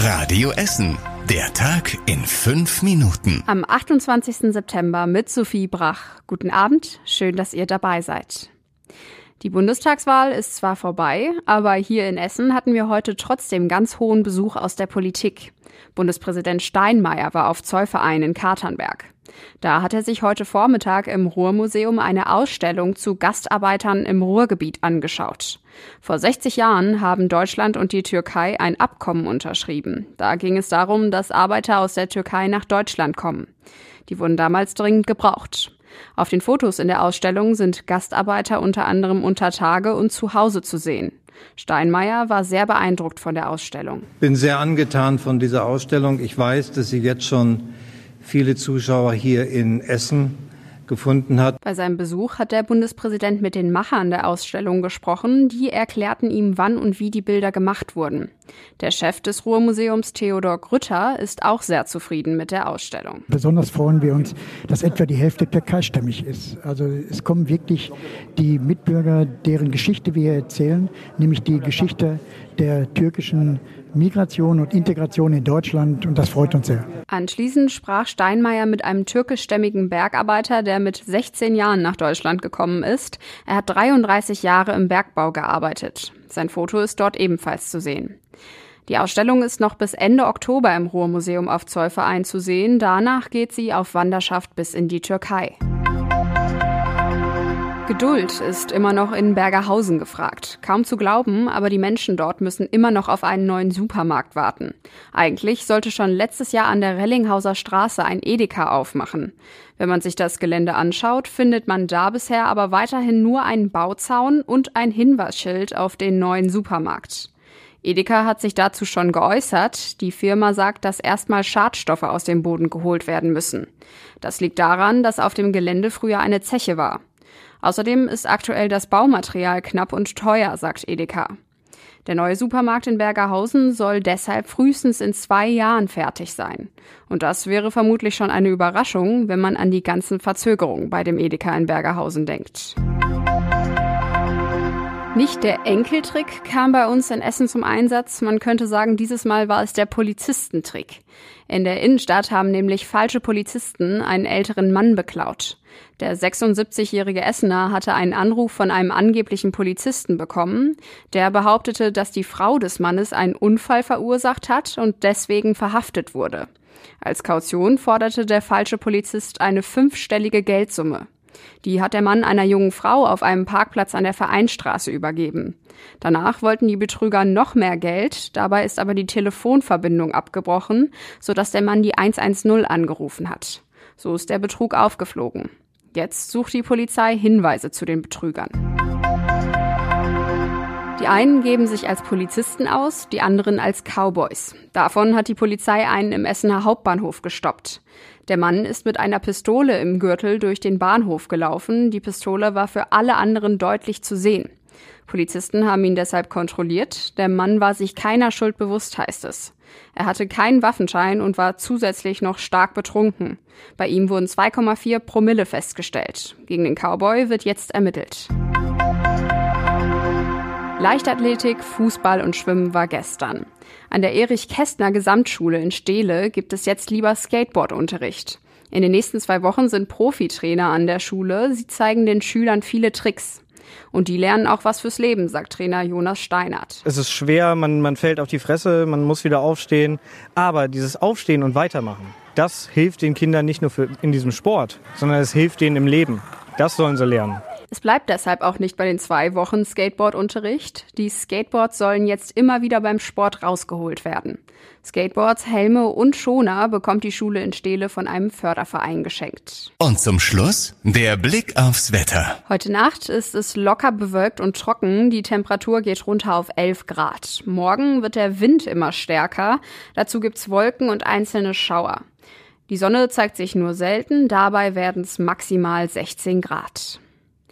Radio Essen. Der Tag in fünf Minuten. Am 28. September mit Sophie Brach. Guten Abend, schön, dass ihr dabei seid. Die Bundestagswahl ist zwar vorbei, aber hier in Essen hatten wir heute trotzdem ganz hohen Besuch aus der Politik. Bundespräsident Steinmeier war auf Zollverein in Katernberg. Da hat er sich heute Vormittag im Ruhrmuseum eine Ausstellung zu Gastarbeitern im Ruhrgebiet angeschaut. Vor 60 Jahren haben Deutschland und die Türkei ein Abkommen unterschrieben. Da ging es darum, dass Arbeiter aus der Türkei nach Deutschland kommen. Die wurden damals dringend gebraucht. Auf den Fotos in der Ausstellung sind Gastarbeiter unter anderem unter Tage und zu Hause zu sehen. Steinmeier war sehr beeindruckt von der Ausstellung. Bin sehr angetan von dieser Ausstellung. Ich weiß, dass sie jetzt schon viele Zuschauer hier in Essen gefunden hat. Bei seinem Besuch hat der Bundespräsident mit den Machern der Ausstellung gesprochen. Die erklärten ihm, wann und wie die Bilder gemacht wurden. Der Chef des Ruhrmuseums, Theodor Grütter, ist auch sehr zufrieden mit der Ausstellung. Besonders freuen wir uns, dass etwa die Hälfte türkeistämmig ist. Also es kommen wirklich die Mitbürger, deren Geschichte wir erzählen, nämlich die Geschichte der türkischen Migration und Integration in Deutschland und das freut uns sehr. Anschließend sprach Steinmeier mit einem türkischstämmigen Bergarbeiter, der mit 16 Jahren nach Deutschland gekommen ist. Er hat 33 Jahre im Bergbau gearbeitet. Sein Foto ist dort ebenfalls zu sehen. Die Ausstellung ist noch bis Ende Oktober im Ruhrmuseum auf Zollverein zu sehen. Danach geht sie auf Wanderschaft bis in die Türkei. Geduld ist immer noch in Bergerhausen gefragt. Kaum zu glauben, aber die Menschen dort müssen immer noch auf einen neuen Supermarkt warten. Eigentlich sollte schon letztes Jahr an der Rellinghauser Straße ein Edeka aufmachen. Wenn man sich das Gelände anschaut, findet man da bisher aber weiterhin nur einen Bauzaun und ein Hinweisschild auf den neuen Supermarkt. Edeka hat sich dazu schon geäußert. Die Firma sagt, dass erstmal Schadstoffe aus dem Boden geholt werden müssen. Das liegt daran, dass auf dem Gelände früher eine Zeche war. Außerdem ist aktuell das Baumaterial knapp und teuer, sagt Edeka. Der neue Supermarkt in Bergerhausen soll deshalb frühestens in zwei Jahren fertig sein. Und das wäre vermutlich schon eine Überraschung, wenn man an die ganzen Verzögerungen bei dem Edeka in Bergerhausen denkt. Nicht der Enkeltrick kam bei uns in Essen zum Einsatz. Man könnte sagen, dieses Mal war es der Polizistentrick. In der Innenstadt haben nämlich falsche Polizisten einen älteren Mann beklaut. Der 76-jährige Essener hatte einen Anruf von einem angeblichen Polizisten bekommen, der behauptete, dass die Frau des Mannes einen Unfall verursacht hat und deswegen verhaftet wurde. Als Kaution forderte der falsche Polizist eine fünfstellige Geldsumme. Die hat der Mann einer jungen Frau auf einem Parkplatz an der Vereinstraße übergeben. Danach wollten die Betrüger noch mehr Geld, dabei ist aber die Telefonverbindung abgebrochen, sodass der Mann die 110 angerufen hat. So ist der Betrug aufgeflogen. Jetzt sucht die Polizei Hinweise zu den Betrügern. Die einen geben sich als Polizisten aus, die anderen als Cowboys. Davon hat die Polizei einen im Essener Hauptbahnhof gestoppt. Der Mann ist mit einer Pistole im Gürtel durch den Bahnhof gelaufen. Die Pistole war für alle anderen deutlich zu sehen. Polizisten haben ihn deshalb kontrolliert. Der Mann war sich keiner Schuld bewusst, heißt es. Er hatte keinen Waffenschein und war zusätzlich noch stark betrunken. Bei ihm wurden 2,4 Promille festgestellt. Gegen den Cowboy wird jetzt ermittelt. Leichtathletik, Fußball und Schwimmen war gestern. An der Erich-Kästner Gesamtschule in Steele gibt es jetzt lieber Skateboardunterricht. In den nächsten zwei Wochen sind Profitrainer an der Schule. Sie zeigen den Schülern viele Tricks. Und die lernen auch was fürs Leben, sagt Trainer Jonas Steinert. Es ist schwer, man, man fällt auf die Fresse, man muss wieder aufstehen. Aber dieses Aufstehen und Weitermachen, das hilft den Kindern nicht nur für, in diesem Sport, sondern es hilft denen im Leben. Das sollen sie lernen. Es bleibt deshalb auch nicht bei den zwei Wochen Skateboardunterricht. Die Skateboards sollen jetzt immer wieder beim Sport rausgeholt werden. Skateboards, Helme und Schoner bekommt die Schule in Steele von einem Förderverein geschenkt. Und zum Schluss der Blick aufs Wetter. Heute Nacht ist es locker bewölkt und trocken. Die Temperatur geht runter auf 11 Grad. Morgen wird der Wind immer stärker. Dazu gibt's Wolken und einzelne Schauer. Die Sonne zeigt sich nur selten, dabei werden es maximal 16 Grad.